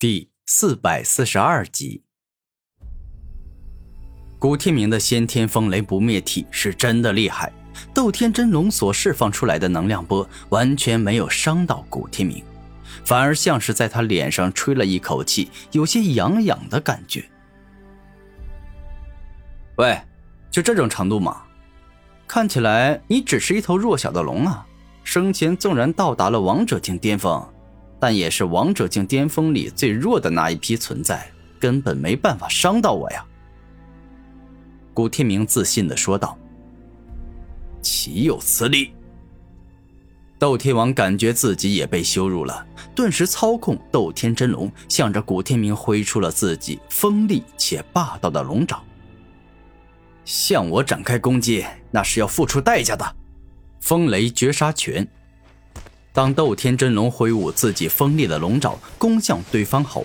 第四百四十二集，古天明的先天风雷不灭体是真的厉害。斗天真龙所释放出来的能量波完全没有伤到古天明，反而像是在他脸上吹了一口气，有些痒痒的感觉。喂，就这种程度吗？看起来你只是一头弱小的龙啊！生前纵然到达了王者境巅峰。但也是王者境巅峰里最弱的那一批存在，根本没办法伤到我呀。”古天明自信的说道。“岂有此理！”斗天王感觉自己也被羞辱了，顿时操控斗天真龙，向着古天明挥出了自己锋利且霸道的龙爪。向我展开攻击，那是要付出代价的。风雷绝杀拳。当斗天真龙挥舞自己锋利的龙爪攻向对方后，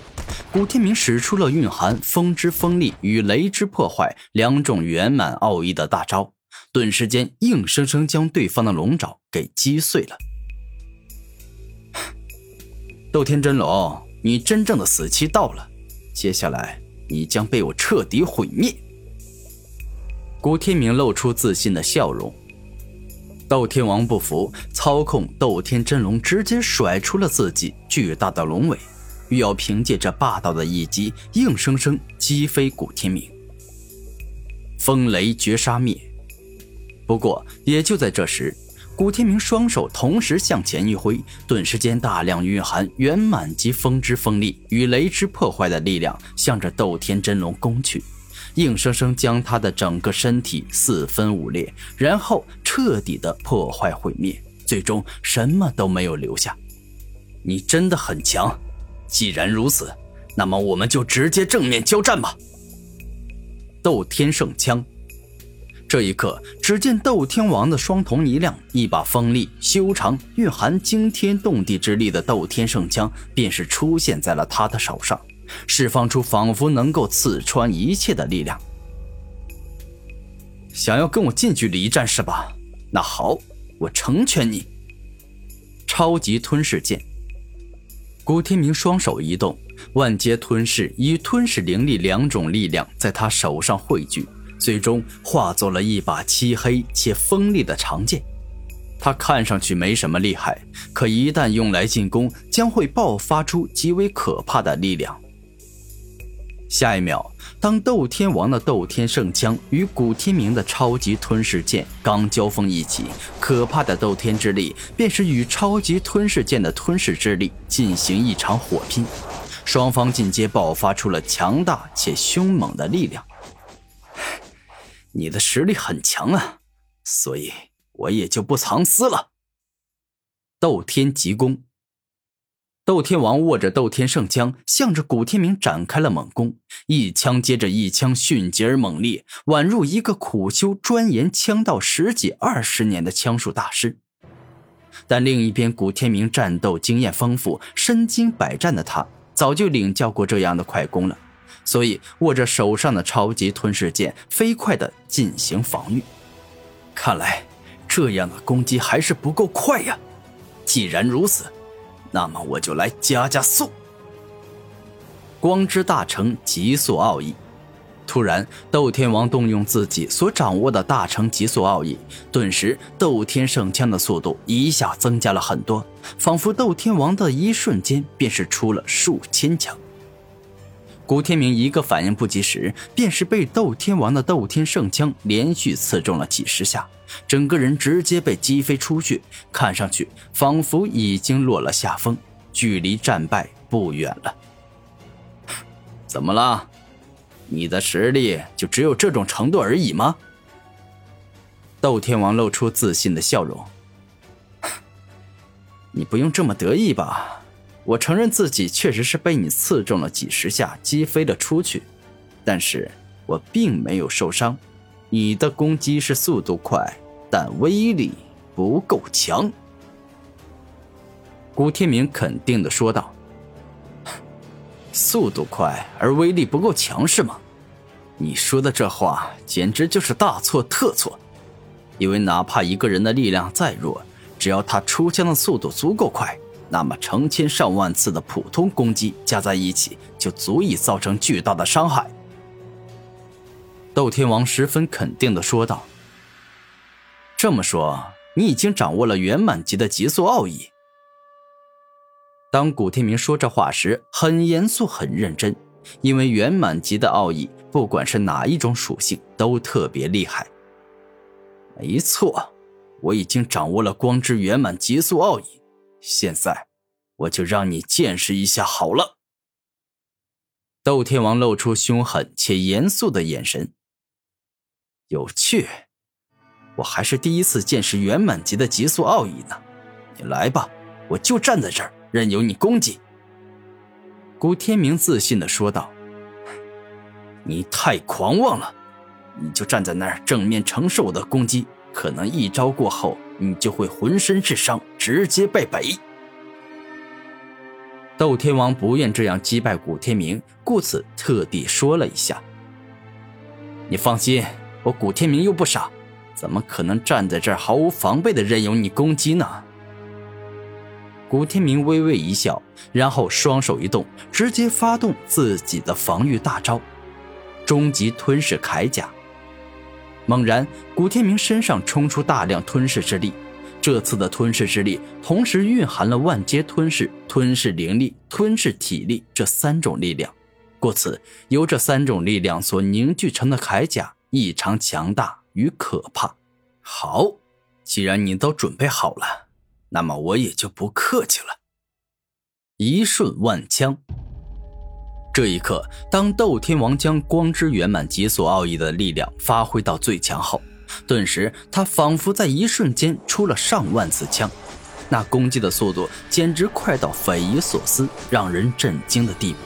古天明使出了蕴含风之锋利与雷之破坏两种圆满奥义的大招，顿时间硬生生将对方的龙爪给击碎了。斗天真龙，你真正的死期到了，接下来你将被我彻底毁灭。古天明露出自信的笑容。斗天王不服，操控斗天真龙直接甩出了自己巨大的龙尾，欲要凭借这霸道的一击，硬生生击飞古天明。风雷绝杀灭。不过，也就在这时，古天明双手同时向前一挥，顿时间大量蕴含圆满级风之锋利与雷之破坏的力量，向着斗天真龙攻去。硬生生将他的整个身体四分五裂，然后彻底的破坏毁灭，最终什么都没有留下。你真的很强，既然如此，那么我们就直接正面交战吧。斗天圣枪。这一刻，只见斗天王的双瞳一亮，一把锋利、修长、蕴含惊天动地之力的斗天圣枪便是出现在了他的手上。释放出仿佛能够刺穿一切的力量。想要跟我近距离一战是吧？那好，我成全你。超级吞噬剑。古天明双手一动，万阶吞噬与吞噬灵力两种力量在他手上汇聚，最终化作了一把漆黑且锋利的长剑。它看上去没什么厉害，可一旦用来进攻，将会爆发出极为可怕的力量。下一秒，当斗天王的斗天圣枪与古天明的超级吞噬剑刚交锋一起，可怕的斗天之力便是与超级吞噬剑的吞噬之力进行一场火拼，双方进阶爆发出了强大且凶猛的力量。你的实力很强啊，所以我也就不藏私了。斗天急攻。斗天王握着斗天圣枪，向着古天明展开了猛攻，一枪接着一枪，迅捷而猛烈，宛如一个苦修钻研枪道十几二十年的枪术大师。但另一边，古天明战斗经验丰富、身经百战的他，早就领教过这样的快攻了，所以握着手上的超级吞噬剑，飞快地进行防御。看来，这样的攻击还是不够快呀！既然如此。那么我就来加加速。光之大成极速奥义，突然，斗天王动用自己所掌握的大成极速奥义，顿时斗天圣枪的速度一下增加了很多，仿佛斗天王的一瞬间便是出了数千枪。古天明一个反应不及时，便是被斗天王的斗天圣枪连续刺中了几十下，整个人直接被击飞出去，看上去仿佛已经落了下风，距离战败不远了。怎么了？你的实力就只有这种程度而已吗？斗天王露出自信的笑容。你不用这么得意吧？我承认自己确实是被你刺中了几十下，击飞了出去，但是我并没有受伤。你的攻击是速度快，但威力不够强。”古天明肯定的说道。“速度快而威力不够强是吗？你说的这话简直就是大错特错。因为哪怕一个人的力量再弱，只要他出枪的速度足够快。”那么成千上万次的普通攻击加在一起，就足以造成巨大的伤害。斗天王十分肯定的说道：“这么说，你已经掌握了圆满级的极速奥义。”当古天明说这话时，很严肃、很认真，因为圆满级的奥义，不管是哪一种属性，都特别厉害。没错，我已经掌握了光之圆满极速奥义。现在，我就让你见识一下好了。斗天王露出凶狠且严肃的眼神。有趣，我还是第一次见识圆满级的极速奥义呢。你来吧，我就站在这儿，任由你攻击。古天明自信的说道：“你太狂妄了，你就站在那儿正面承受我的攻击，可能一招过后。”你就会浑身是伤，直接败北。斗天王不愿这样击败古天明，故此特地说了一下：“你放心，我古天明又不傻，怎么可能站在这儿毫无防备的任由你攻击呢？”古天明微微一笑，然后双手一动，直接发动自己的防御大招——终极吞噬铠甲。猛然，古天明身上冲出大量吞噬之力。这次的吞噬之力，同时蕴含了万阶吞噬、吞噬灵力、吞噬体力这三种力量。故此，由这三种力量所凝聚成的铠甲异常强大与可怕。好，既然你都准备好了，那么我也就不客气了。一瞬万枪。这一刻，当斗天王将光之圆满极速奥义的力量发挥到最强后，顿时他仿佛在一瞬间出了上万次枪，那攻击的速度简直快到匪夷所思、让人震惊的地步。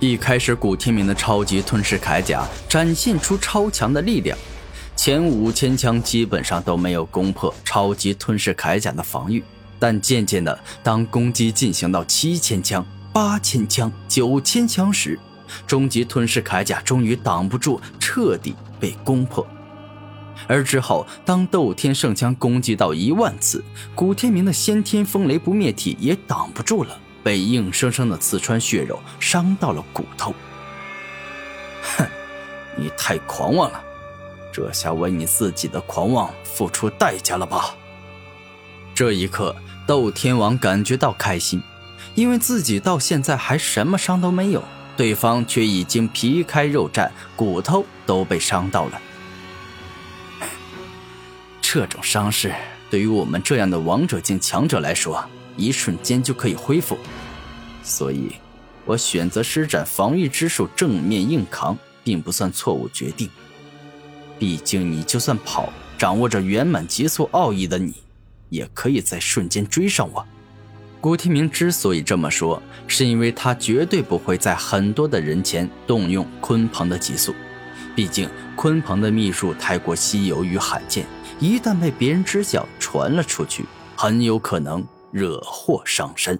一开始，古天明的超级吞噬铠甲展现出超强的力量，前五千枪基本上都没有攻破超级吞噬铠甲的防御，但渐渐的，当攻击进行到七千枪。八千枪、九千枪时，终极吞噬铠甲终于挡不住，彻底被攻破。而之后，当斗天圣枪攻击到一万次，古天明的先天风雷不灭体也挡不住了，被硬生生的刺穿血肉，伤到了骨头。哼，你太狂妄了，这下为你自己的狂妄付出代价了吧？这一刻，斗天王感觉到开心。因为自己到现在还什么伤都没有，对方却已经皮开肉绽，骨头都被伤到了。这种伤势对于我们这样的王者境强者来说，一瞬间就可以恢复，所以，我选择施展防御之术正面硬扛，并不算错误决定。毕竟，你就算跑，掌握着圆满极速奥义的你，也可以在瞬间追上我。古天明之所以这么说，是因为他绝对不会在很多的人前动用鲲鹏的极速，毕竟鲲鹏的秘术太过稀有与罕见，一旦被别人知晓传了出去，很有可能惹祸上身。